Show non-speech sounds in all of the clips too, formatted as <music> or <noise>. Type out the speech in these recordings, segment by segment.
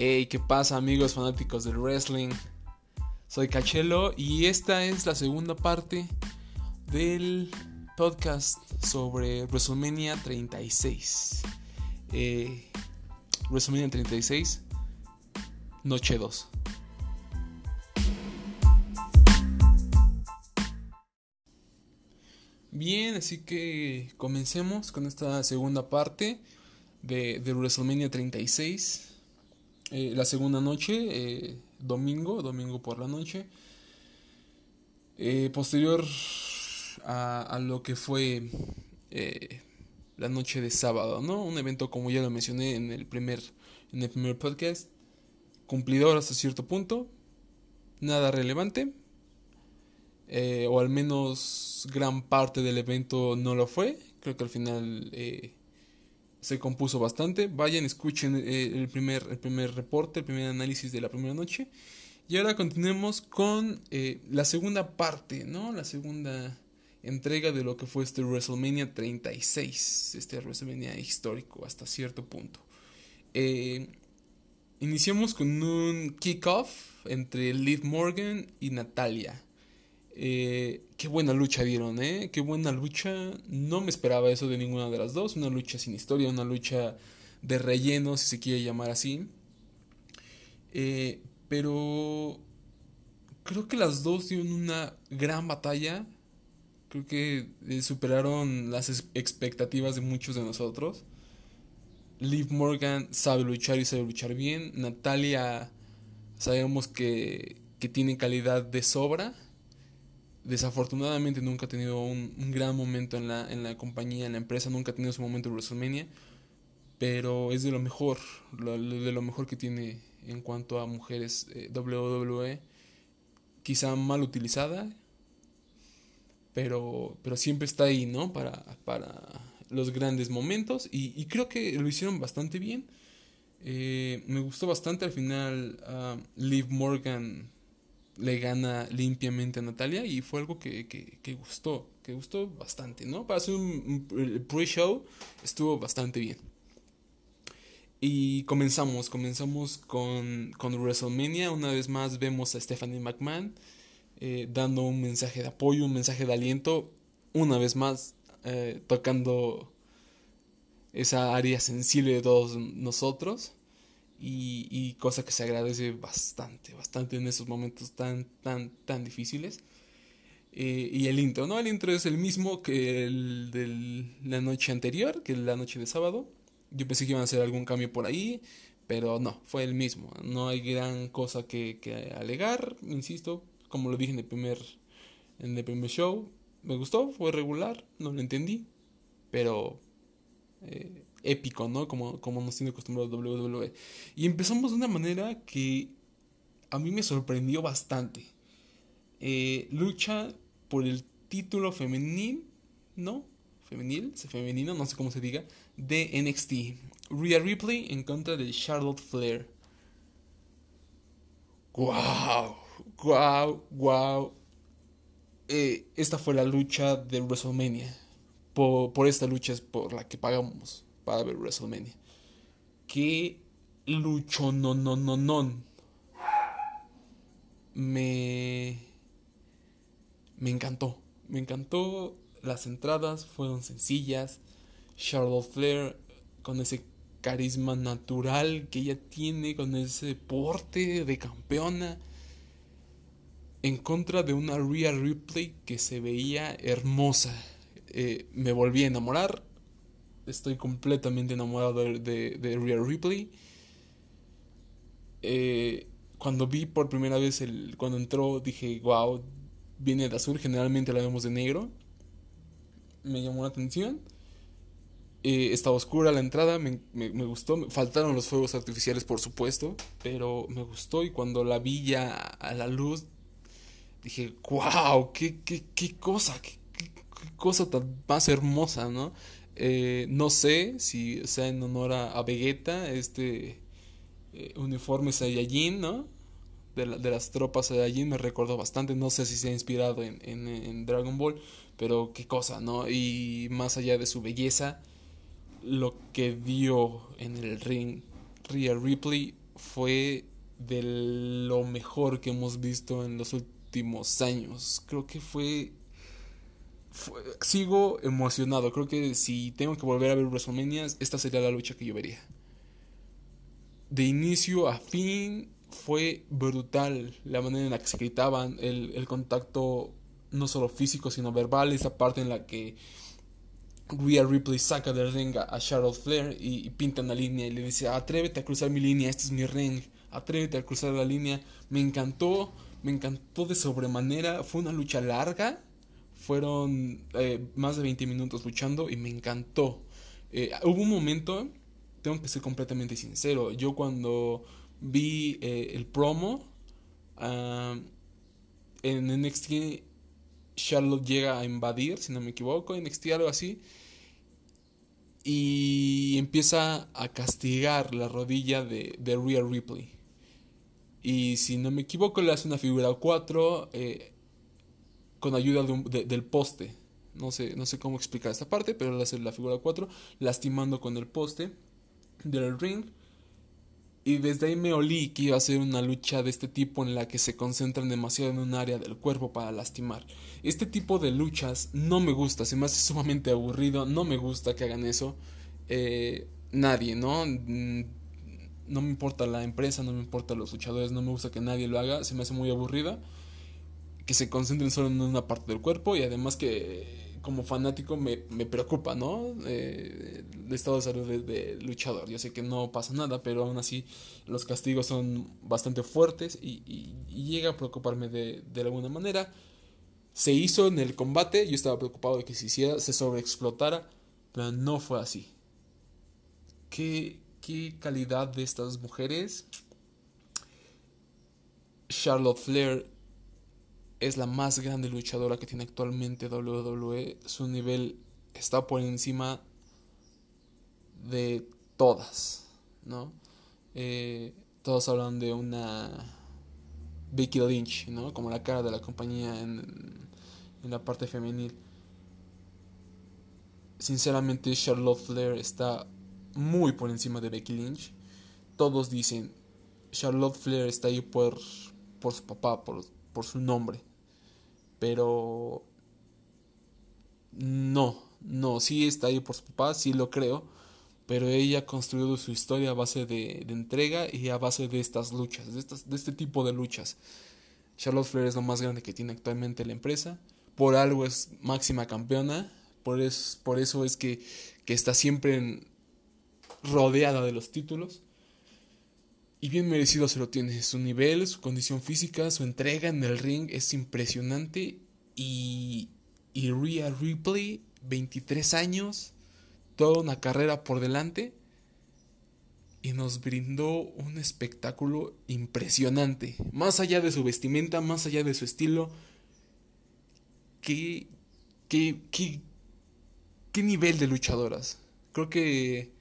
Hey, ¿qué pasa amigos fanáticos del wrestling? Soy Cachelo y esta es la segunda parte del podcast sobre WrestleMania 36. Eh, WrestleMania 36, noche 2. Bien, así que comencemos con esta segunda parte de, de WrestleMania 36. Eh, la segunda noche, eh, domingo, domingo por la noche. Eh, posterior a, lo que fue la noche de sábado, ¿no? Un evento como ya lo mencioné en el primer, en el primer podcast, cumplidor hasta cierto punto, nada relevante, o al menos gran parte del evento no lo fue. Creo que al final se compuso bastante. Vayan, escuchen eh, el, primer, el primer reporte, el primer análisis de la primera noche. Y ahora continuemos con eh, la segunda parte, ¿no? La segunda entrega de lo que fue este WrestleMania 36, este WrestleMania histórico hasta cierto punto. Eh, iniciamos con un kickoff entre Liv Morgan y Natalia. Eh, qué buena lucha dieron, ¿eh? Qué buena lucha. No me esperaba eso de ninguna de las dos. Una lucha sin historia, una lucha de relleno, si se quiere llamar así. Eh, pero creo que las dos dieron una gran batalla. Creo que eh, superaron las expectativas de muchos de nosotros. Liv Morgan sabe luchar y sabe luchar bien. Natalia sabemos que, que tiene calidad de sobra desafortunadamente nunca ha tenido un, gran momento en la, en la compañía, en la empresa, nunca ha tenido su momento en WrestleMania, pero es de lo mejor, de lo mejor que tiene en cuanto a mujeres eh, WWE, quizá mal utilizada, pero, pero siempre está ahí, ¿no? Para, para los grandes momentos y, creo que lo hicieron bastante bien. Eh, me gustó bastante al final uh, Liv Morgan le gana limpiamente a Natalia y fue algo que, que, gustó, que gustó bastante, ¿no? Para hacer un, pre-show estuvo bastante bien. Y comenzamos, comenzamos con, con WrestleMania. Una vez más vemos a Stephanie McMahon eh, dando un mensaje de apoyo, un mensaje de aliento. Una vez más eh, tocando esa área sensible de todos nosotros y, cosa que se agradece bastante, bastante en esos momentos tan, tan, tan difíciles. Eh, y el intro, ¿no? El intro es el mismo que el de la noche anterior, que la noche de sábado. Yo pensé que iban a hacer algún cambio por ahí, pero no, fue el mismo. No hay gran cosa que, que alegar, insisto, como lo dije en el primer, en el primer show. Me gustó, fue regular, no lo entendí, pero eh, épico, ¿no? Como, como nos tiene acostumbrado WWE. Y empezamos de una manera que a mí me sorprendió bastante. Eh, lucha por el título femenil, ¿no? Femenil, femenino, no sé cómo se diga, de NXT. Rhea Ripley en contra de Charlotte Flair. ¡Wow! ¡Wow! ¡Wow! Eh, esta fue la lucha de WrestleMania. Por, por esta lucha es por la que pagamos para ver WrestleMania. Qué lucho no no no no. Me me encantó, me encantó. Las entradas fueron sencillas. Charlotte Flair con ese carisma natural que ella tiene, con ese porte de campeona, en contra de una Rhea Ripley que se veía hermosa. Eh, me volví a enamorar estoy completamente enamorado de, de, Rhea Ripley. Eh, cuando vi por primera vez el. Cuando entró, dije, wow, viene de azul. Generalmente la vemos de negro. Me llamó la atención. Eh, estaba oscura la entrada, me, gustó. Faltaron los fuegos artificiales, por supuesto. Pero me gustó. Y cuando la vi ya a la luz, dije, wow, qué, qué, qué cosa, qué, qué cosa tan más hermosa, ¿no? Eh, no sé si sea en honor a, Vegeta, este eh, uniforme Saiyajin, ¿no? De, de, las tropas Saiyajin me recordó bastante. No sé si se ha inspirado en, en, Dragon Ball, pero qué cosa, ¿no? Y más allá de su belleza, lo que dio en el ring Rhea Ripley fue de lo mejor que hemos visto en los últimos años. Creo que fue, sigo emocionado. Creo que si tengo que volver a ver WrestleMania, esta sería la lucha que yo vería. De inicio a fin fue brutal la manera en la que se gritaban, el, el contacto no solo físico sino verbal, esa parte en la que Rhea Ripley saca del ring a Charlotte Flair y, pinta una línea y le dice, atrévete a cruzar mi línea, este es mi ring, atrévete a cruzar la línea. Me encantó, me encantó de sobremanera, fue una lucha larga, fueron eh, más de 20 minutos luchando y me encantó. Eh, hubo un momento, tengo que ser completamente sincero, yo cuando vi eh, el promo ah, en NXT Charlotte llega a invadir, si no me equivoco, NXT algo así. Y empieza a castigar la rodilla de, de Rhea Ripley. Y si no me equivoco, le hace una figura 4 eh, con ayuda del poste. No sé, no sé cómo explicar esta parte, pero la figura 4, lastimando con el poste del ring. Y desde ahí me olí que iba a ser una lucha de este tipo en la que se concentran demasiado en un área del cuerpo para lastimar. Este tipo de luchas no me gusta, se me hace sumamente aburrido, no me gusta que hagan eso. Eh, nadie, ¿no? Mm, no me importa la empresa, no me importa los luchadores, no me gusta que nadie lo haga, se me hace muy aburrida. Que se concentren solo en una parte del cuerpo y además que como fanático me, preocupa, ¿no? Eh, el estado de salud de, luchador. Yo sé que no pasa nada, pero aún así los castigos son bastante fuertes y, llega a preocuparme de, alguna manera. Se hizo en el combate, yo estaba preocupado de que se hiciera, se sobreexplotara, pero no fue así. ¿Qué, qué calidad de estas mujeres? Charlotte Flair es la más grande luchadora que tiene actualmente WWE. Su nivel está por encima de todas, ¿no? Eh, todos hablan de una Becky Lynch, ¿no? Como la cara de la compañía en, en la parte femenil. Sinceramente, Charlotte Flair está muy por encima de Becky Lynch. Todos dicen, Charlotte Flair está ahí por, por su papá, por, por su nombre. Pero no, no, sí está ahí por su papá, sí lo creo, pero ella ha construido su historia a base de, entrega y a base de estas luchas, de, estas, de este tipo de luchas. Charlotte Flair es lo más grande que tiene actualmente la empresa, por algo es máxima campeona, por, es, por eso es que, que está siempre rodeada de los títulos. Y bien merecido se lo tiene. Su nivel, su condición física, su entrega en el ring es impresionante. Y, y Rhea Ripley, 23 años, toda una carrera por delante. Y nos brindó un espectáculo impresionante. Más allá de su vestimenta, más allá de su estilo. ¿Qué, qué, qué, qué nivel de luchadoras? Creo que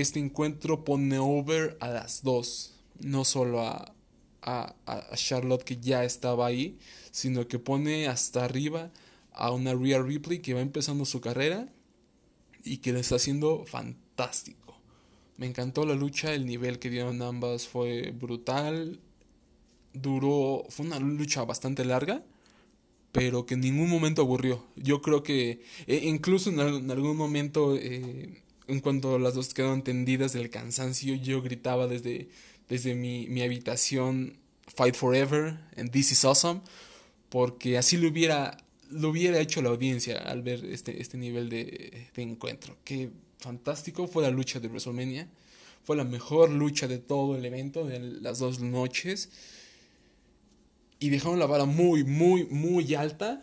este encuentro pone over a las dos, no solo a, a, Charlotte que ya estaba ahí, sino que pone hasta arriba a una Rhea Ripley que va empezando su carrera y que le está haciendo fantástico. Me encantó la lucha, el nivel que dieron ambas fue brutal. Duró, fue una lucha bastante larga, pero que en ningún momento aburrió. Yo creo que e incluso en, algún momento eh, en cuanto las dos quedaron tendidas del cansancio, yo gritaba desde, desde mi, mi habitación Fight Forever and This is Awesome, porque así lo hubiera, lo hubiera hecho la audiencia al ver este, este nivel de, de encuentro. Qué fantástico fue la lucha de WrestleMania, fue la mejor lucha de todo el evento, de las dos noches, y dejaron la vara muy, muy, muy alta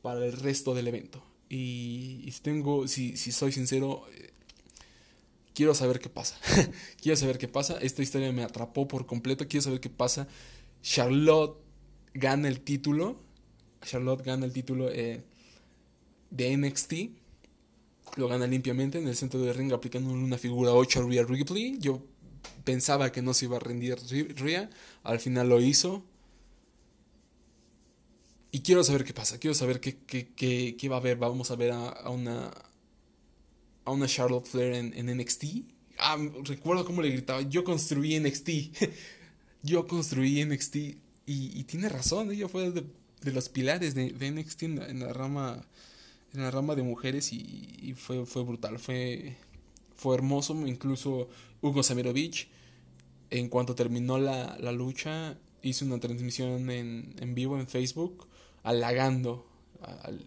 para el resto del evento. Y, si tengo, si, si soy sincero, eh, quiero saber qué pasa. <laughs> quiero saber qué pasa. Esta historia me atrapó por completo. Quiero saber qué pasa. Charlotte gana el título. Charlotte gana el título eh, de NXT. Lo gana limpiamente en el centro de ring aplicando una figura 8 a Rhea Ripley. Yo pensaba que no se iba a rendir Rhea. Al final lo hizo. Y quiero saber qué pasa, quiero saber qué, qué, qué, va a haber. Vamos a ver a, una, a una Charlotte Flair en, NXT Ah, recuerdo cómo le gritaba, yo construí NXT. <laughs> yo construí NXT. Y, tiene razón, ella fue de, los pilares de, de NXT en la, rama en la rama de mujeres y, fue, fue brutal, fue, fue hermoso, incluso Hugo Samirovich, en cuanto terminó la, la lucha, hizo una transmisión en, en vivo en Facebook, halagando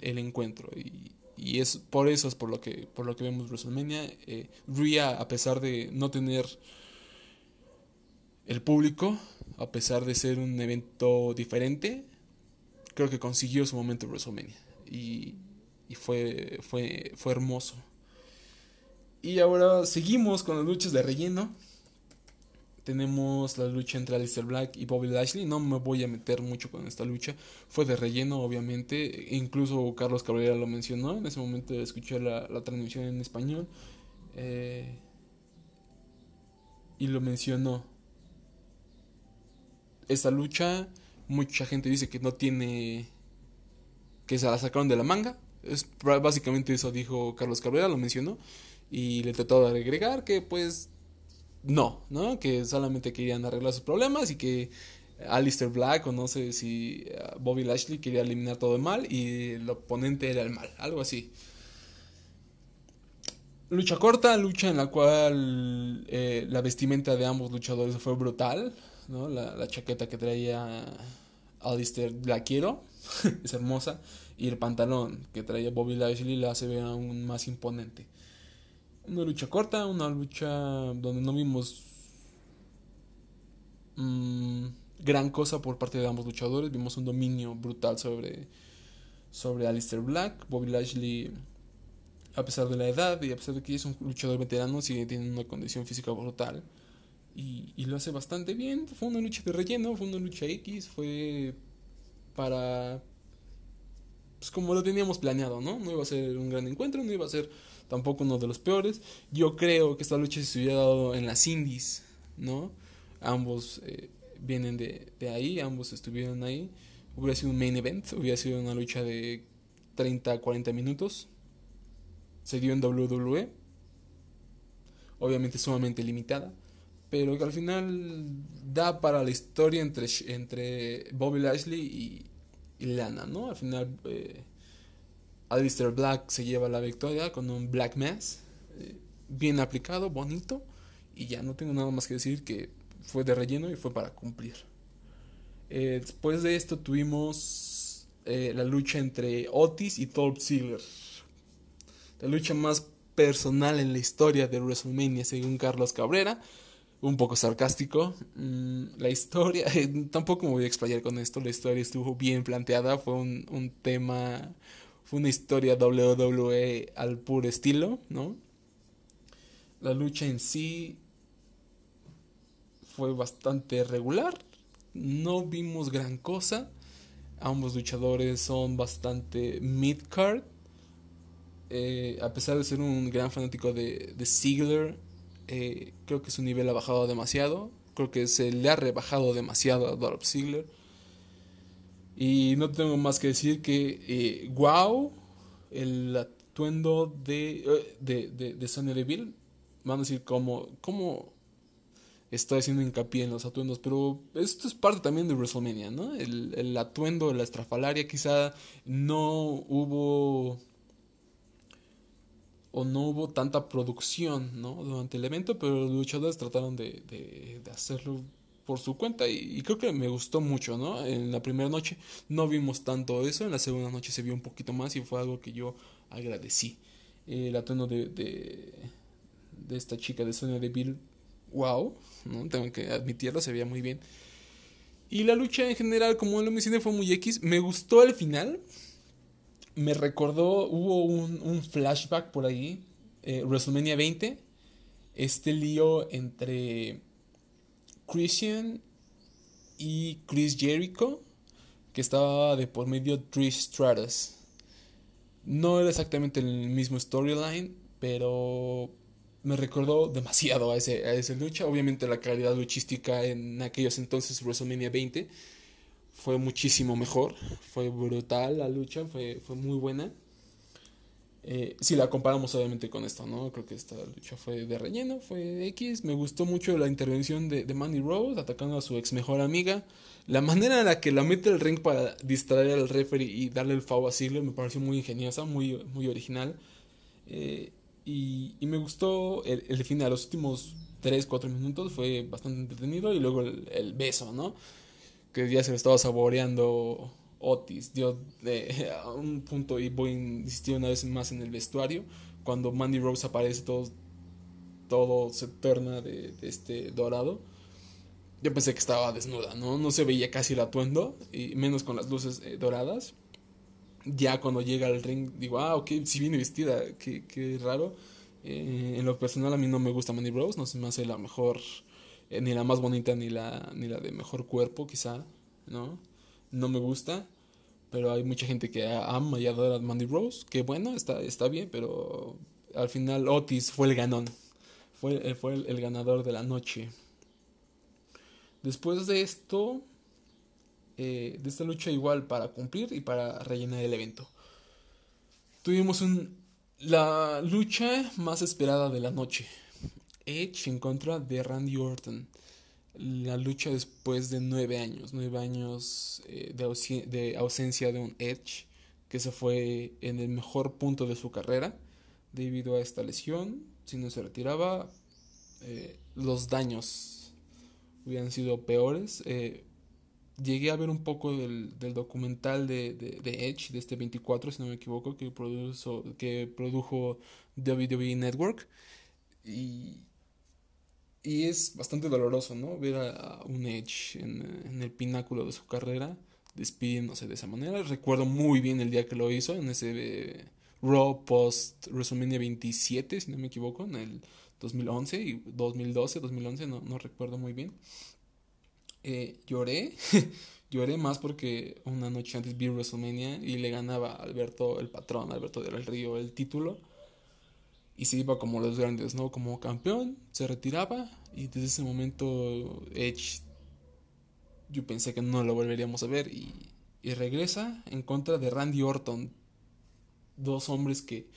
el encuentro. Y, y es por eso es por lo que por lo que vemos WrestleMania. Eh, Rhea a pesar de no tener el público a pesar de ser un evento diferente creo que consiguió su momento en WrestleMania. Y, y fue fue fue hermoso. Y ahora seguimos con las luchas de relleno tenemos la lucha entre Alistair Black y Bobby Lashley. No me voy a meter mucho con esta lucha. Fue de relleno, obviamente. Incluso Carlos Cabrera lo mencionó. En ese momento escuché la, la transmisión en español. Eh, y lo mencionó. Esta lucha, mucha gente dice que no tiene. que se la sacaron de la manga. Es básicamente eso dijo Carlos Cabrera, lo mencionó. Y le trató de agregar que pues no, ¿no? Que solamente querían arreglar sus problemas y que Alistair Black o no sé si eh, Bobby Lashley quería eliminar todo el mal y el oponente era el mal, algo así. Lucha corta, lucha en la cual eh, la vestimenta de ambos luchadores fue brutal, ¿no? La, chaqueta que traía Alistair la quiero, <laughs> es hermosa, y el pantalón que traía Bobby Lashley la hace ver aún más imponente una lucha corta, una lucha donde no vimos mm, gran cosa por parte de ambos luchadores. Vimos un dominio brutal sobre, sobre Alistair Black. Bobby Lashley, a pesar de la edad y a pesar de que es un luchador veterano, sigue teniendo una condición física brutal. Y, y lo hace bastante bien. Fue una lucha de relleno, fue una lucha X, fue para... Pues como lo teníamos planeado, ¿no? No iba a ser un gran encuentro, no iba a ser tampoco uno de los peores. Yo creo que esta lucha se hubiera dado en las indies, ¿no? Ambos eh, vienen de, de, ahí, ambos estuvieron ahí. Hubiera sido un main event, hubiera sido una lucha de 30 a 40 minutos. Se dio en WWE. Obviamente sumamente limitada. Pero que al final da para la historia entre, entre Bobby Lashley y, y Lana, ¿no? Al final eh, Alistair Black se lleva la victoria con un Black Mass. Eh, bien aplicado, bonito. Y ya no tengo nada más que decir que fue de relleno y fue para cumplir. Eh, después de esto tuvimos eh, la lucha entre Otis y Dolph Ziggler. La lucha más personal en la historia de WrestleMania según Carlos Cabrera. Un poco sarcástico. Mm, la historia, <laughs> tampoco me voy a explayar con esto. La historia estuvo bien planteada. Fue un, un tema fue una historia WWE al puro estilo, ¿no? La lucha en sí fue bastante regular. No vimos gran cosa. Ambos luchadores son bastante mid-card. Eh, a pesar de ser un gran fanático de, de Ziggler, eh, creo que su nivel ha bajado demasiado. Creo que se le ha rebajado demasiado a Dolph Ziggler. Y no tengo más que decir que, eh, wow, el atuendo de, eh, de, de, de Sonya Deville. Van a decir cómo, cómo estoy haciendo hincapié en los atuendos, pero esto es parte también de WrestleMania, ¿no? El, el atuendo, la estrafalaria, quizá no hubo o no hubo tanta producción, ¿no? Durante el evento, pero los luchadores trataron de, de, de hacerlo por su cuenta y, creo que me gustó mucho, ¿no? En la primera noche no vimos tanto eso, en la segunda noche se vio un poquito más y fue algo que yo agradecí. El atuendo de, de, esta chica de Sonia Deville, wow, ¿no? Tengo que admitirlo, se veía muy bien. Y la lucha en general, como lo mencioné, fue muy X. Me gustó el final. Me recordó, hubo un, un flashback por ahí, eh, WrestleMania 20. Este lío entre Christian y Chris Jericho, que estaba de por medio Trish Stratus. No era exactamente el mismo storyline, pero me recordó demasiado a, ese, a esa lucha. Obviamente la calidad luchística en aquellos entonces, WrestleMania 20, fue muchísimo mejor. Fue brutal la lucha, fue, fue muy buena. Eh, si la comparamos obviamente con esto, ¿no? Creo que esta lucha fue de relleno, fue X. Me gustó mucho la intervención de, de Rose atacando a su ex mejor amiga. La manera en la que la mete el ring para distraer al referee y darle el foul a Ziggler me pareció muy ingeniosa, muy, muy original. Eh, y, me gustó el, el final, los últimos 3, 4 minutos fue bastante entretenido. Y luego el, el beso, ¿no? Que ya se lo estaba saboreando Otis. Dio de, a <laughs> un punto, y voy a insistir una vez más en el vestuario, cuando Mandy Rose aparece, todo, todo se torna de, este dorado. Yo pensé que estaba desnuda, ¿no? No se veía casi el atuendo, y menos con las luces eh, doradas. Ya cuando llega al ring, digo, ah, ok, si viene vestida, qué, qué raro. Eh, en lo personal, a mí no me gusta Mandy Rose, no se me hace la mejor, eh, ni la más bonita, ni la, ni la de mejor cuerpo, quizá, ¿no? No me gusta, pero hay mucha gente que ama y adora a Mandy Rose, que bueno, está, está bien, pero al final Otis fue el ganón, fue, fue el, el ganador de la noche. Después de esto, eh, de esta lucha igual para cumplir y para rellenar el evento. Tuvimos un, la lucha más esperada de la noche. Edge en contra de Randy Orton. La lucha después de nueve años, nueve años eh, de, de ausencia de un Edge que se fue en el mejor punto de su carrera debido a esta lesión. Si no se retiraba, eh, los daños hubieran sido peores. Eh, llegué a ver un poco del, del documental de, de, de, Edge, de este 24, si no me equivoco, que, produjo, que produjo WWE Network. Y, y es bastante doloroso, ¿no? Ver a, un Edge en, en, el pináculo de su carrera, despidiéndose de esa manera. Recuerdo muy bien el día que lo hizo, en ese eh, Raw post WrestleMania 27, si no me equivoco, en el 2011 y 2012, 2011, no, no recuerdo muy bien. Eh, lloré, <laughs> lloré más porque una noche antes vi WrestleMania y le ganaba a Alberto, el patrón, Alberto del Río, el título. Y se iba como los grandes, ¿no? Como campeón, se retiraba y desde ese momento Edge, yo pensé que no lo volveríamos a ver y, y regresa en contra de Randy Orton. Dos hombres que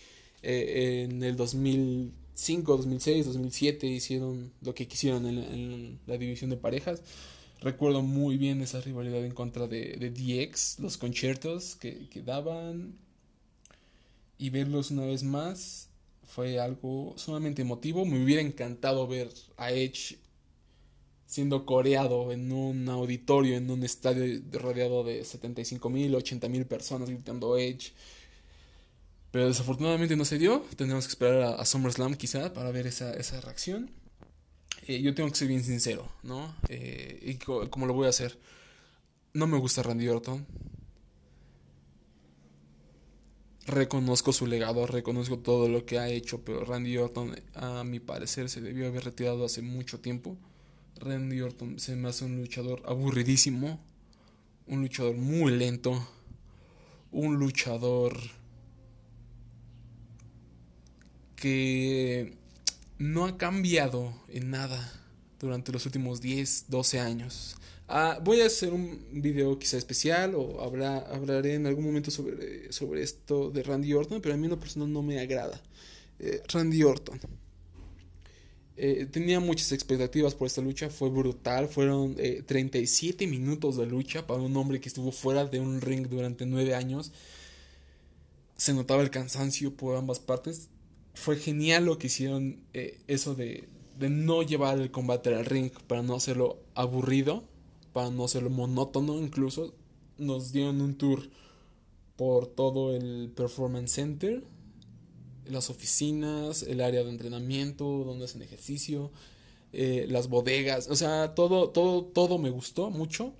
eh, en el 2000 2005, 2006, 2007 hicieron lo que quisieron en, la división de parejas. Recuerdo muy bien esa rivalidad en contra de, DX, los conciertos que daban. Y verlos una vez más fue algo sumamente emotivo. Me hubiera encantado ver a Edge siendo coreado en un auditorio, en un estadio rodeado de 75 mil, 80 mil personas gritando Edge. Pero desafortunadamente no se dio. Tendremos que esperar a, a SummerSlam quizá para ver esa, esa reacción. Eh, yo tengo que ser bien sincero, ¿no? Eh, y co como lo voy a hacer. No me gusta Randy Orton. Reconozco su legado, reconozco todo lo que ha hecho, pero Randy Orton, a mi parecer, se debió haber retirado hace mucho tiempo. Randy Orton se me hace un luchador aburridísimo, un luchador muy lento, un luchador que no ha cambiado en nada durante los últimos 10, 12 años. Ah, voy a hacer un video quizá especial o habrá, hablaré en algún momento sobre, sobre esto de Randy Orton, pero a mí en lo personal no me agrada. Eh, Randy Orton. Eh, tenía muchas expectativas por esta lucha, fue brutal, fueron eh, 37 minutos de lucha para un hombre que estuvo fuera de un ring durante 9 años. Se notaba el cansancio por ambas partes fue genial lo que hicieron eh, eso de, de, no llevar el combate al ring para no hacerlo aburrido, para no hacerlo monótono incluso. Nos dieron un tour por todo el Performance Center, las oficinas, el área de entrenamiento, donde hacen ejercicio, eh, las bodegas, o sea, todo, todo, todo me gustó mucho.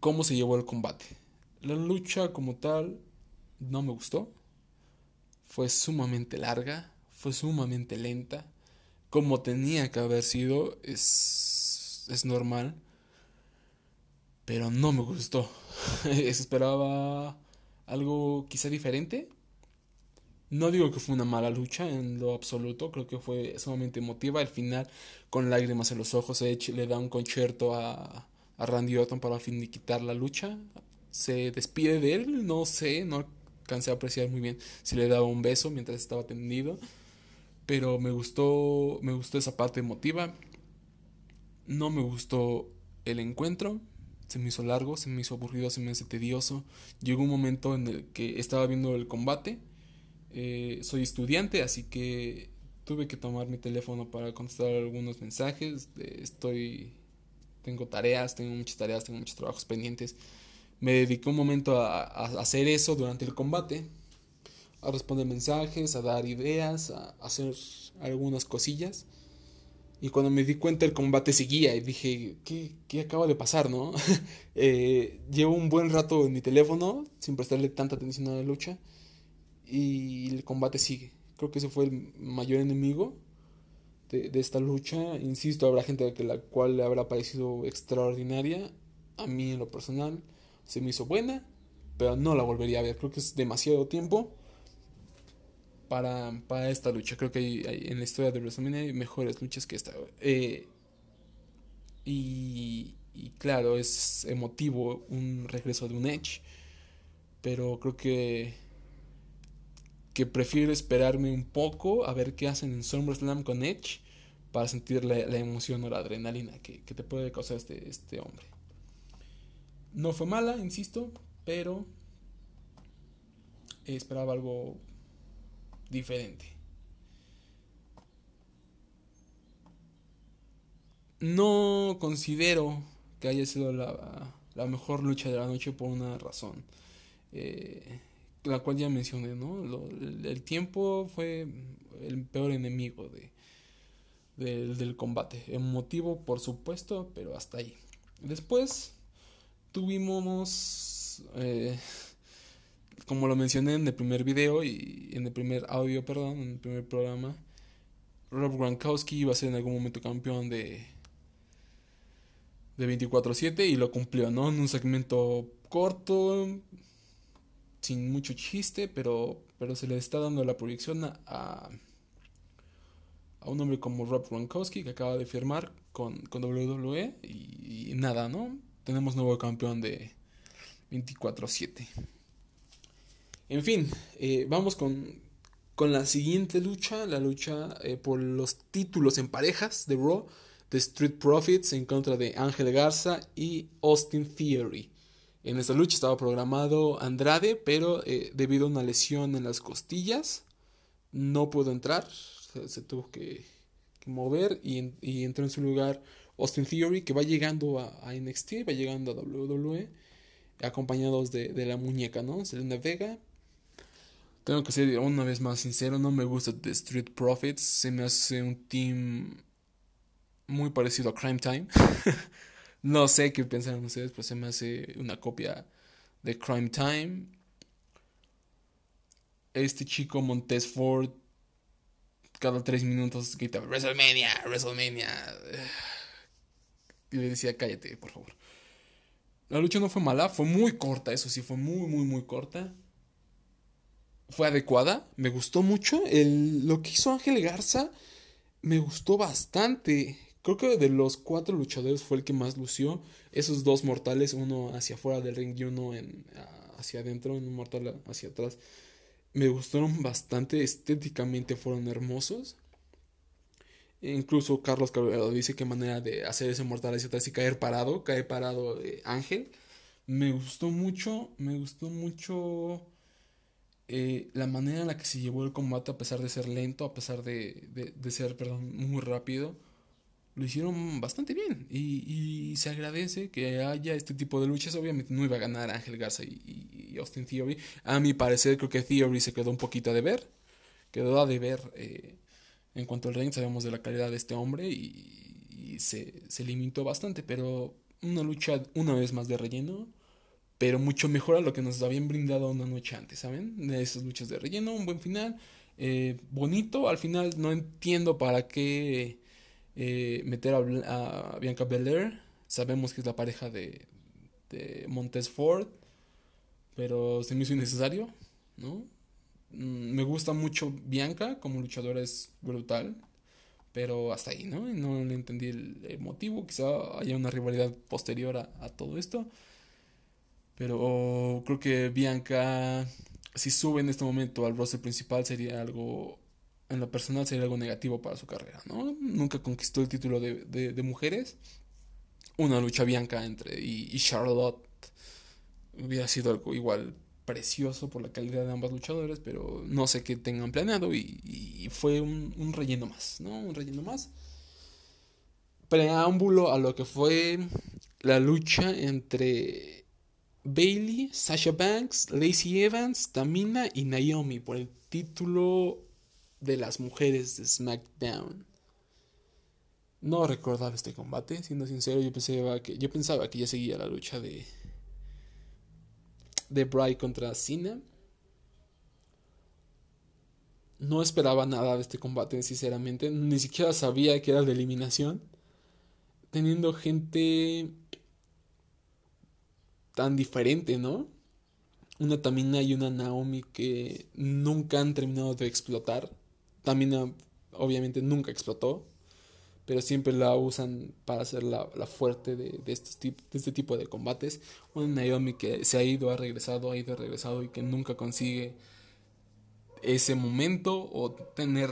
Cómo se llevó el combate. La lucha como tal no me gustó fue sumamente larga, fue sumamente lenta, como tenía que haber sido, es, es normal, pero no me gustó. <laughs> Esperaba algo quizá diferente. No digo que fue una mala lucha en lo absoluto, creo que fue sumamente emotiva. Al final, con lágrimas en los ojos, Edge le da un concierto a, Randy Orton para finiquitar la lucha. Se despide de él, no sé, no alcancé a apreciar muy bien si le daba un beso mientras estaba tendido. Pero me gustó, me gustó esa parte emotiva. No me gustó el encuentro. Se me hizo largo, se me hizo aburrido, se me hizo tedioso. Llegó un momento en el que estaba viendo el combate. Eh, soy estudiante, así que tuve que tomar mi teléfono para contestar algunos mensajes. estoy, tengo tareas, tengo muchas tareas, tengo muchos trabajos pendientes. Me dediqué un momento a, hacer eso durante el combate, a responder mensajes, a dar ideas, a hacer algunas cosillas. Y cuando me di cuenta el combate seguía y dije, ¿qué, qué acaba de pasar, no? <laughs> eh, llevo un buen rato en mi teléfono sin prestarle tanta atención a la lucha y el combate sigue. Creo que ese fue el mayor enemigo de, esta lucha. Insisto, habrá gente a la cual le habrá parecido extraordinaria. A mí en lo personal se me hizo buena, pero no la volvería a ver. Creo que es demasiado tiempo para, para esta lucha. Creo que en la historia de WrestleMania hay mejores luchas que esta. Eh, y, y claro, es emotivo un regreso de un Edge. Pero creo que que prefiero esperarme un poco a ver qué hacen en SummerSlam con Edge para sentir la, emoción o la adrenalina que, te puede causar este, este hombre. No fue mala, insisto, pero esperaba algo diferente. No considero que haya sido la, la mejor lucha de la noche por una razón. Eh, la cual ya mencioné, ¿no? el tiempo fue el peor enemigo de, del combate. Emotivo, por supuesto, pero hasta ahí. Después tuvimos, eh, como lo mencioné en el primer video y en el primer audio, perdón, en el primer programa, Rob Gronkowski iba a ser en algún momento campeón de, de 24-7 y lo cumplió, ¿no? En un segmento corto, sin mucho chiste, pero, pero se le está dando la proyección a, a un hombre como Rob Gronkowski que acaba de firmar con, con WWE y, nada, ¿no? Tenemos nuevo campeón de 24-7. En fin, eh, vamos con, con la siguiente lucha, la lucha eh, por los títulos en parejas de Raw, de Street Profits en contra de Ángel Garza y Austin Theory. En esta lucha estaba programado Andrade, pero eh, debido a una lesión en las costillas, no pudo entrar. Se, tuvo que, mover y, entró en su lugar Austin Theory, que va llegando a, NXT, va llegando a WWE, acompañados de, la muñeca, ¿no? Selena Vega. Tengo que ser una vez más sincero, no me gusta The Street Profits. Se me hace un team muy parecido a Crime Time. <laughs> No sé qué pensaron ustedes, pues se me hace una copia de Crime Time. Este chico Montes Ford cada tres minutos grita WrestleMania, WrestleMania. <sighs> Y le decía, cállate, por favor. La lucha no fue mala, fue muy corta, eso sí, fue muy, muy, muy corta. Fue adecuada, me gustó mucho. El, lo que hizo Ángel Garza me gustó bastante. Creo que de los cuatro luchadores fue el que más lució. Esos dos mortales, uno hacia afuera del ring y uno en, hacia adentro, un mortal hacia atrás, me gustaron bastante. Estéticamente fueron hermosos. Incluso Carlos Caballero dice qué manera de hacer ese mortal hacia atrás y caer parado, caer parado eh, Ángel. Me gustó mucho, me gustó mucho eh, la manera en la que se llevó el combate a pesar de ser lento, a pesar de, de, ser, muy rápido lo hicieron bastante bien y, se agradece que haya este tipo de luchas. Obviamente no iba a ganar Ángel Garza y, Austin Theory. A mi parecer creo que Theory se quedó un poquito a deber. Quedó a deber eh, en cuanto al ring. Sabemos de la calidad de este hombre y, se, se, limitó bastante. Pero una lucha una vez más de relleno. Pero mucho mejor a lo que nos habían brindado una noche antes, ¿saben? De esas luchas de relleno, un buen final. Eh, bonito, al final no entiendo para qué eh, meter a, Bianca Belair. Sabemos que es la pareja de, de Montes Ford, pero se me hizo innecesario, ¿no? Mm, me gusta mucho Bianca, como luchadora es brutal, pero hasta ahí, ¿no? No le entendí el, motivo, quizá haya una rivalidad posterior a, todo esto, pero creo que Bianca si sube en este momento al roster principal sería algo, en lo personal sería algo negativo para su carrera, ¿no? Nunca conquistó el título de, de, mujeres. Una lucha bianca entre y, y, Charlotte hubiera sido algo igual precioso por la calidad de ambas luchadoras, pero no sé qué tengan planeado y, y fue un, un, relleno más, ¿no? Un relleno más. Preámbulo a lo que fue la lucha entre Bailey, Sasha Banks, Lacey Evans, Tamina y Naomi por el título de las mujeres de SmackDown. No recordaba este combate, siendo sincero, yo pensaba que, yo pensaba que ya seguía la lucha de de Bray contra Cena. No esperaba nada de este combate, sinceramente. Ni siquiera sabía que era de eliminación. Teniendo gente tan diferente, ¿no? Una Tamina y una Naomi que nunca han terminado de explotar. Tamina obviamente nunca explotó, pero siempre la usan para hacer la, fuerte de, de, de, este tipo de combates. Una Naomi que se ha ido, ha regresado, ha ido, ha regresado y que nunca consigue ese momento o tener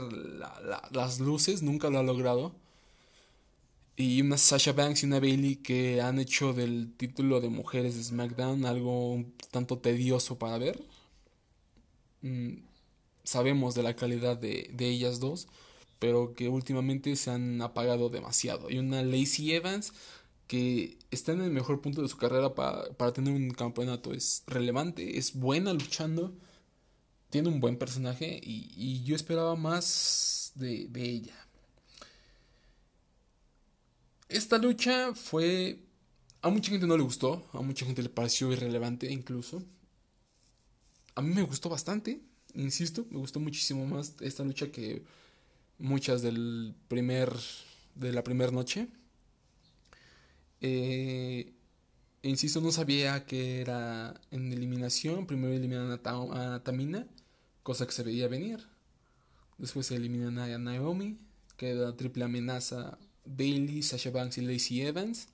las luces, nunca lo ha logrado y una Sasha Banks y una Bailey que han hecho del título de mujeres de SmackDown algo un tanto tedioso para ver. Mm, sabemos de la calidad de, ellas dos, pero que últimamente se han apagado demasiado. Y una Lacey Evans que está en el mejor punto de su carrera para, para tener un campeonato. Es relevante, es buena luchando, tiene un buen personaje y, y yo esperaba más de, de ella. Esta lucha fue... A mucha gente no le gustó, a mucha gente le pareció irrelevante incluso. A mí me gustó bastante, insisto, me gustó muchísimo más esta lucha que muchas del primer de la primera noche. Eh, insisto, no sabía que era en eliminación. Primero eliminan a, Tamina, cosa que se veía venir. Después eliminan a Naomi, queda triple amenaza Bailey, Sasha Banks y Lacey Evans.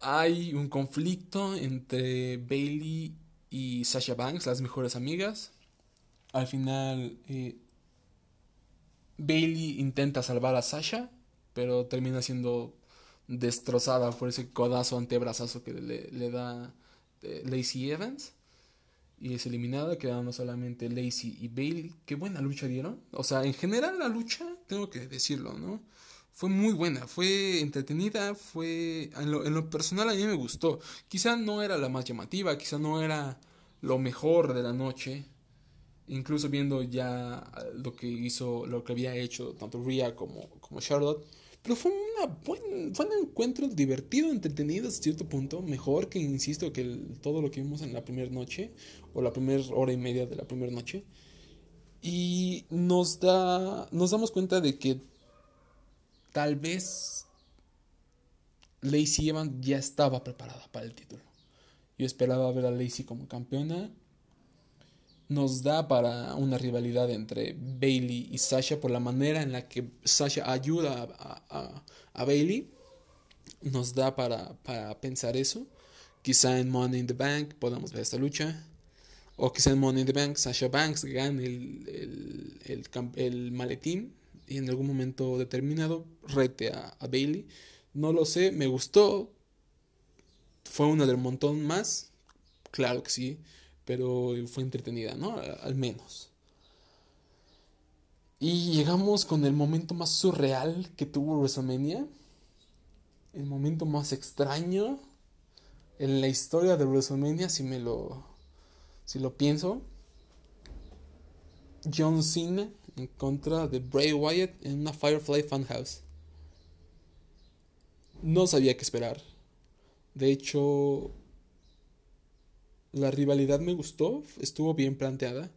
Hay un conflicto entre Bailey y Sasha Banks, las mejores amigas. Al final, eh, Bailey intenta salvar a Sasha, pero termina siendo destrozada por ese codazo antebrazazo que le, da eh, Lacey Evans y es eliminada, quedando solamente Lacey y Bailey. Qué buena lucha dieron. O sea, en general la lucha, tengo que decirlo, ¿no? Fue muy buena, fue entretenida, fue... En lo, personal a mí me gustó. Quizá no era la más llamativa, quizá no era lo mejor de la noche. Incluso viendo ya lo que hizo, lo que había hecho tanto Rhea como, como Charlotte pero fue, una buen, fue un encuentro divertido, entretenido hasta cierto punto. Mejor que, insisto, que todo lo que vimos en la primera noche. O la primera hora y media de la primera noche. Y nos da. Nos damos cuenta de que. Tal vez. Lacey Evans ya estaba preparada para el título. Yo esperaba ver a Lacey como campeona nos da para una rivalidad entre Bailey y Sasha por la manera en la que Sasha ayuda a, Bailey. Nos da para, pensar eso. Quizá en Money in the Bank podamos ver esta lucha. O quizá en Money in the Bank Sasha Banks gane el, el, maletín y en algún momento determinado rete a, a Bailey. No lo sé, me gustó. Fue una del montón más. Claro que sí pero fue entretenida, ¿no? Al menos. Y llegamos con el momento más surreal que tuvo WrestleMania. El momento más extraño en la historia de WrestleMania, si me lo. Si lo pienso. John Cena en contra de Bray Wyatt en una Firefly Funhouse. No sabía qué esperar. De hecho, la rivalidad me gustó, estuvo bien planteada.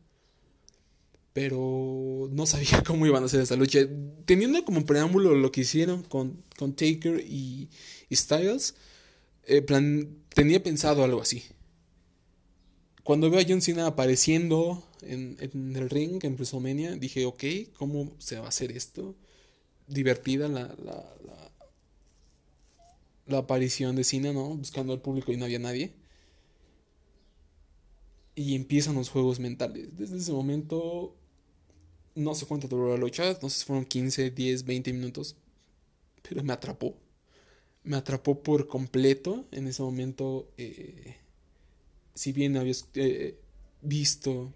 Pero no sabía <laughs> cómo iban a hacer esta lucha. Teniendo como preámbulo lo que hicieron con, con Taker y, Styles, eh, tenía pensado algo así. Cuando veo a John Cena apareciendo en, el ring en WrestleMania, dije, ok, ¿cómo se va a hacer esto? Divertida la, la, la, la aparición de Cena, ¿no? Buscando al público y no había nadie. Y empiezan los juegos mentales. Desde ese momento, no sé cuánto duró la lucha, no sé si fueron 15, 10, 20 minutos, pero me atrapó. Me atrapó por completo. En ese momento, eh, si bien había eh, visto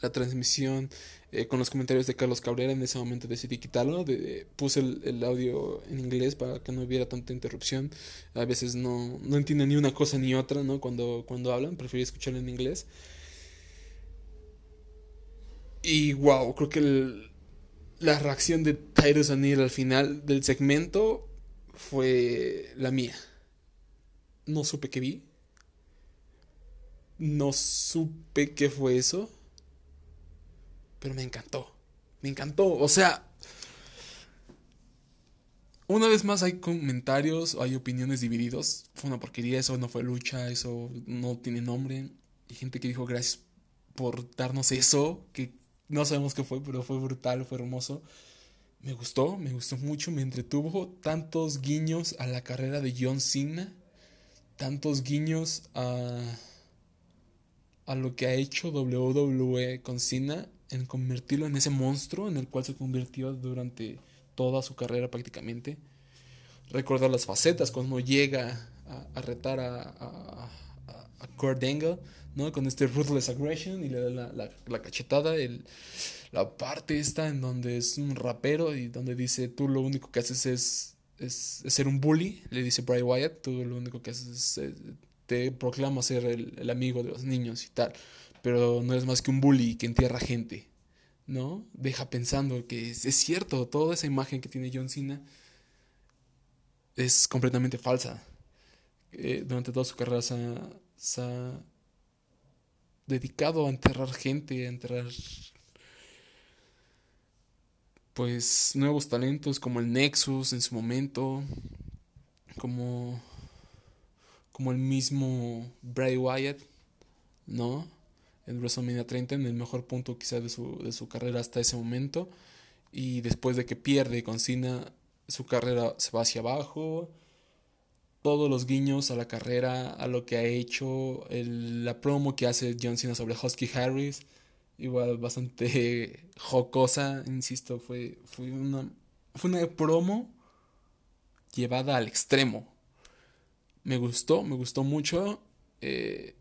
la transmisión eh, con los comentarios de Carlos Cabrera. En ese momento decidí quitarlo. De, puse el, audio en inglés para que no hubiera tanta interrupción. A veces no, no entiendo ni una cosa ni otra ¿no? cuando, cuando hablan. Preferí escucharlo en inglés. Y wow, creo que la reacción de Tyrus O'Neill al final del segmento fue la mía. No supe qué vi. No supe qué fue eso pero me encantó. Me encantó. O sea, una vez más hay comentarios, hay opiniones divididos. Fue una porquería, eso no fue lucha, eso no tiene nombre. Y gente que dijo gracias por darnos eso, que no sabemos qué fue, pero fue brutal, fue hermoso. Me gustó, me gustó mucho, me entretuvo. Tantos guiños a la carrera de John Cena, tantos guiños a, a lo que ha hecho WWE con Cena en convertirlo en ese monstruo en el cual se convirtió durante toda su carrera prácticamente. Recordar las facetas cuando llega a, retar a, a, Kurt Angle, ¿no? Con este ruthless aggression y le da la, la, cachetada, el, la parte esta en donde es un rapero y donde dice tú lo único que haces es, es, ser un bully, le dice Bray Wyatt, tú lo único que haces es, eh, te proclama ser el amigo de los niños y tal pero no es más que un bully que entierra gente, ¿no? Deja pensando que es, cierto, toda esa imagen que tiene John Cena es completamente falsa. Eh, durante toda su carrera se ha, dedicado a enterrar gente, a enterrar pues nuevos talentos como el Nexus en su momento, como como el mismo Bray Wyatt, ¿no? En WrestleMania 30, en el mejor punto quizá de su, de su carrera hasta ese momento. Y después de que pierde con Cena, su carrera se va hacia abajo. Todos los guiños a la carrera, a lo que ha hecho, la promo que hace John Cena sobre Husky Harris, igual bastante <laughs> jocosa, insisto, fue, fue, una, fue una promo llevada al extremo. Me gustó, me gustó mucho. Eh,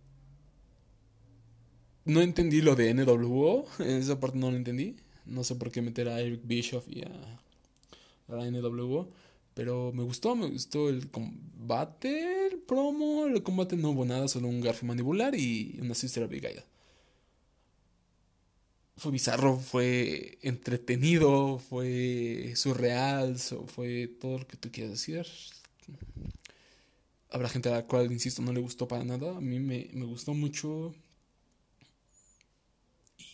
no entendí lo de NWO, esa parte no lo entendí. No sé por qué meter a Eric Bischoff y a, la NWO. Pero me gustó, me gustó el combate, el promo, el combate no hubo nada, solo un garfio mandibular y una Sister Abigail. Fue bizarro, fue entretenido, fue surreal, fue todo lo que tú quieras decir. Habrá gente a la cual, insisto, no le gustó para nada. A mí me, me gustó mucho.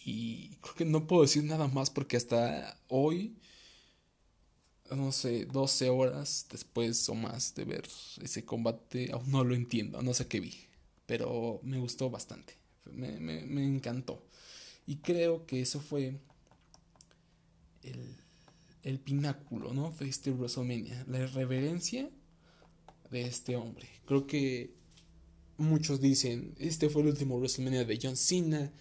Y creo que no puedo decir nada más porque hasta hoy, no sé, 12 horas después o más de ver ese combate, aún no lo entiendo, no sé qué vi. Pero me gustó bastante, me, me, encantó. Y creo que eso fue el, el pináculo, ¿no? De este WrestleMania, la irreverencia de este hombre. Creo que muchos dicen, este fue el último WrestleMania de John Cena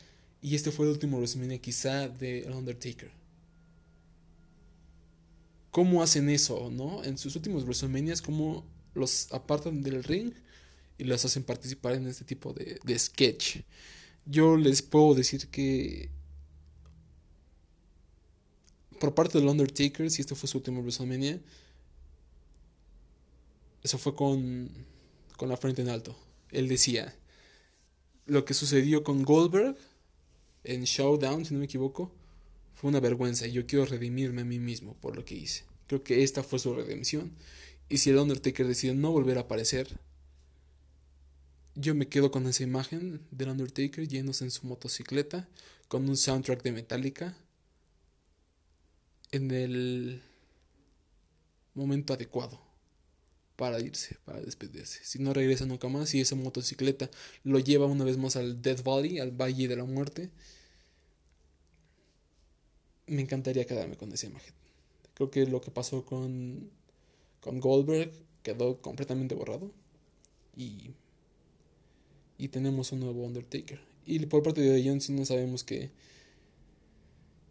y este fue el último WrestleMania quizá de El Undertaker. ¿Cómo hacen eso, no? En sus últimos WrestleManias, ¿cómo los apartan del ring y los hacen participar en este tipo de, de sketch? Yo les puedo decir que por parte del Undertaker, si este fue su último WrestleMania, eso fue con, con la frente en alto. Él decía, lo que sucedió con Goldberg en Showdown, si no me equivoco, fue una vergüenza y yo quiero redimirme a mí mismo por lo que hice. Creo que esta fue su redención. Y si el Undertaker decide no volver a aparecer, yo me quedo con esa imagen del Undertaker yéndose en su motocicleta con un soundtrack de Metallica en el momento adecuado para irse, para despedirse. Si no regresa nunca más y esa motocicleta lo lleva una vez más al Death Valley, al Valle de la Muerte, me encantaría quedarme con esa imagen. Creo que lo que pasó con, con Goldberg quedó completamente borrado. Y, y tenemos un nuevo Undertaker. Y por parte de John Cena sabemos que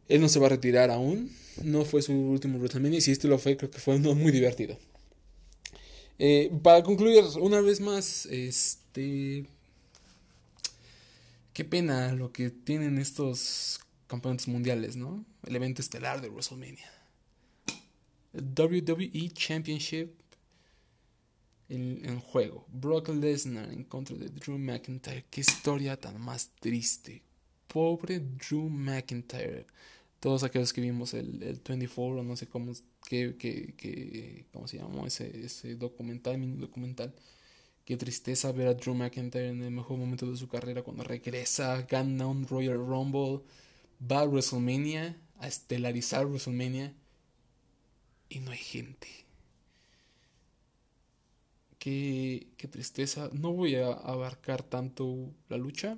él no se va a retirar aún. No fue su último WrestleMania y si este lo fue, creo que fue uno muy divertido. Eh, para concluir, una vez más, este... Qué pena lo que tienen estos campeonatos mundiales, ¿no? El evento estelar de WrestleMania. WWE Championship en, juego. Brock Lesnar en contra de Drew McIntyre. Qué historia tan más triste. Pobre Drew McIntyre. Todos aquellos que vimos el, el 24 o no sé cómo, qué, qué, cómo se llamó ese, ese documental, mini documental. Qué tristeza ver a Drew McIntyre en el mejor momento de su carrera cuando regresa, gana un Royal Rumble, va a WrestleMania, a estelarizar WrestleMania y no hay gente. Qué, qué tristeza. No voy a abarcar tanto la lucha.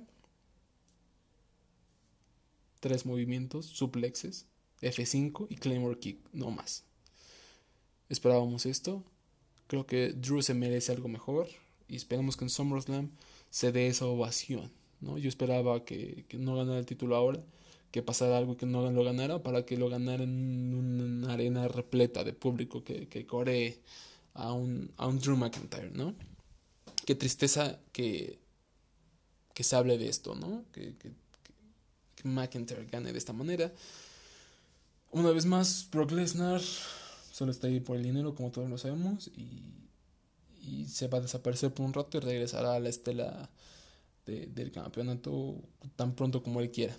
Tres movimientos, suplexes, F5 y Claymore Kick, no más. Esperábamos esto. Creo que Drew se merece algo mejor y esperamos que en SummerSlam se dé esa ovación. ¿no? Yo esperaba que, no ganara el título ahora, que pasara algo que no lo ganara, para que lo ganara en una arena repleta de público que, que coree a un, a un Drew McIntyre, ¿no? Qué tristeza que, que se hable de esto, ¿no? Que, que, que McIntyre gane de esta manera. Una vez más, Brock Lesnar solo está ahí por el dinero, como todos lo sabemos, y y se va a desaparecer por un rato y regresará a la estela del campeonato tan pronto como él quiera.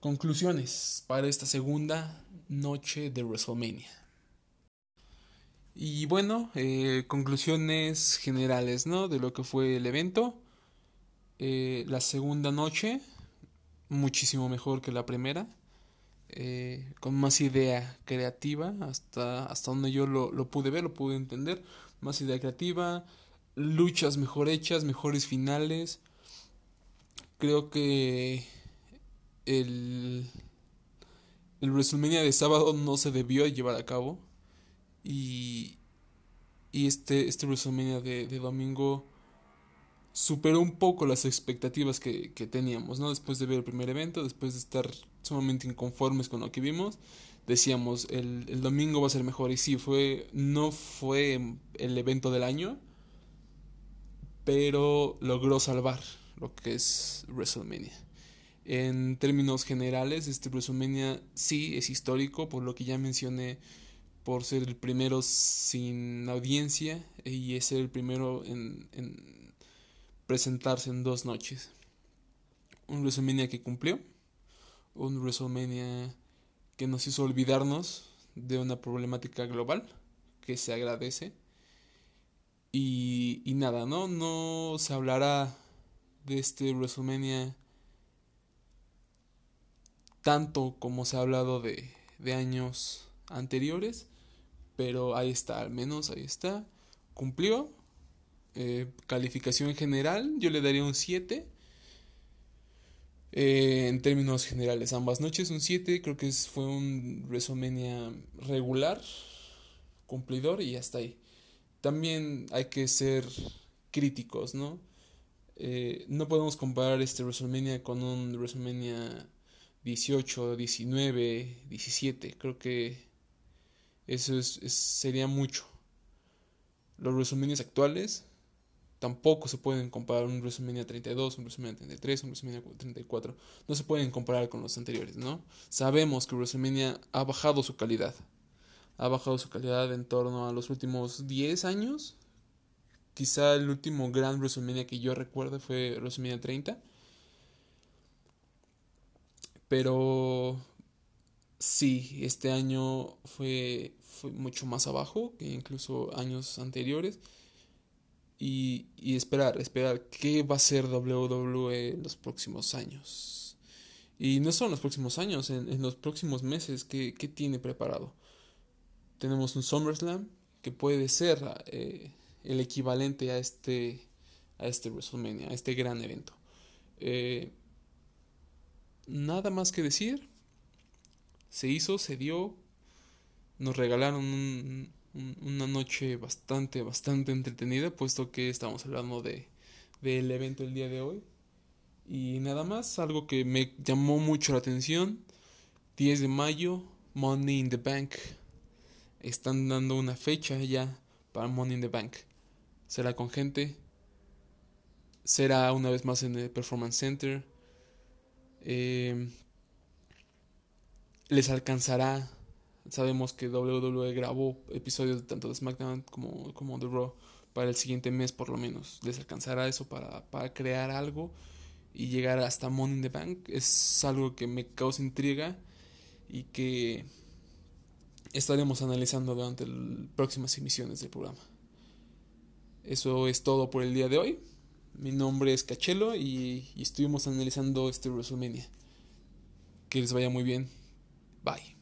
Conclusiones para esta segunda noche de WrestleMania. Y bueno, eh, conclusiones generales, ¿no? De lo que fue el evento. Eh, la segunda noche, muchísimo mejor que la primera. Eh, con más idea creativa, hasta, hasta donde yo lo, lo, pude ver, lo pude entender, más idea creativa, luchas mejor hechas, mejores finales. Creo que el, el WrestleMania de sábado no se debió llevar a cabo y, y este, este WrestleMania de, de domingo superó un poco las expectativas que, que, teníamos, ¿no? Después de ver el primer evento, después de estar sumamente inconformes con lo que vimos, decíamos, el, el domingo va a ser mejor. Y sí, fue, no fue el evento del año, pero logró salvar lo que es WrestleMania. En términos generales, este WrestleMania sí es histórico, por lo que ya mencioné, por ser el primero sin audiencia y es el primero en, en presentarse en dos noches. Un WrestleMania que cumplió, un WrestleMania que nos hizo olvidarnos de una problemática global, que se agradece. Y, y nada, ¿no? No se hablará de este WrestleMania tanto como se ha hablado de, de años anteriores, pero ahí está, al menos ahí está, cumplió eh, calificación general, yo le daría un 7. Eh, en términos generales, ambas noches un 7. Creo que fue un WrestleMania regular, cumplidor y hasta ahí. También hay que ser críticos, ¿no? Eh, no podemos comparar este WrestleMania con un WrestleMania 18, 19, 17. Creo que eso es, sería mucho. Los WrestleMania actuales tampoco se pueden comparar un WrestleMania 32, un WrestleMania 33, un WrestleMania 34. No se pueden comparar con los anteriores, ¿no? Sabemos que WrestleMania ha bajado su calidad. Ha bajado su calidad en torno a los últimos 10 años. Quizá el último gran WrestleMania que yo recuerdo fue WrestleMania 30. Pero sí, este año fue, fue mucho más abajo que incluso años anteriores y, y esperar, esperar qué va a ser WWE en los próximos años. Y no solo en los próximos años, en, en los próximos meses, ¿qué, ¿qué, tiene preparado? Tenemos un SummerSlam que puede ser eh, el equivalente a este, a este WrestleMania, a este gran evento. Eh, nada más que decir. Se hizo, se dio. Nos regalaron un, una noche bastante, bastante entretenida, puesto que estamos hablando de del evento el día de hoy. Y nada más, algo que me llamó mucho la atención, 10 de mayo, Money in the Bank. Están dando una fecha ya para Money in the Bank. Será con gente. Será una vez más en el Performance Center. Eh, les alcanzará. Sabemos que WWE grabó episodios tanto de SmackDown como, como de Raw para el siguiente mes por lo menos. Les alcanzará eso para, para crear algo y llegar hasta Money in the Bank. Es algo que me causa intriga y que estaremos analizando durante las próximas emisiones del programa. Eso es todo por el día de hoy. Mi nombre es Cachelo y, y estuvimos analizando este WrestleMania. Que les vaya muy bien. Bye.